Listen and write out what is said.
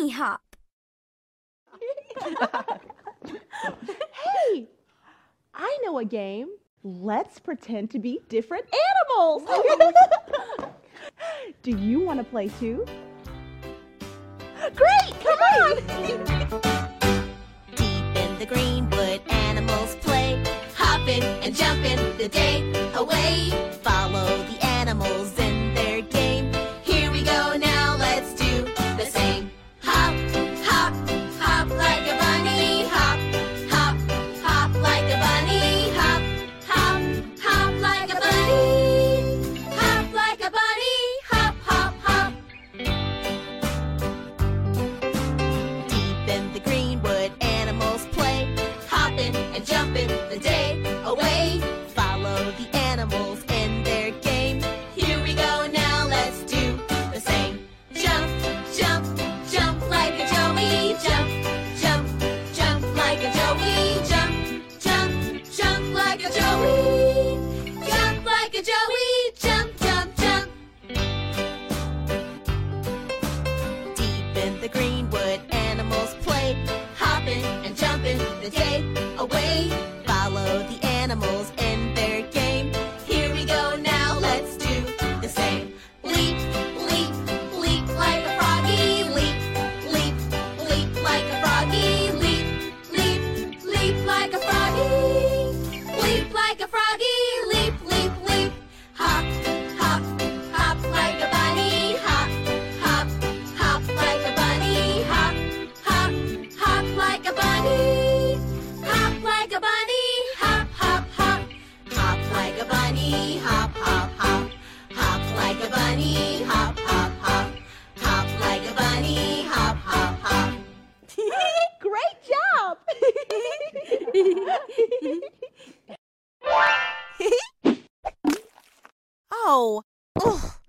bunny hop. hey, I know a game. Let's pretend to be different animals. Do you want to play too? Great, come on. Deep in the greenwood, animals play, hopping and jumping the day away. Animals in their game. Here we go now, let's do the same. Jump, jump, jump like a joey. Jump, jump, jump like a joey. Jump, jump, jump like a joey. Jump like a joey. Jump, jump, jump. Deep in the greenwood, animals play, hopping and jumping the day away. Follow the animals Oh. Ugh.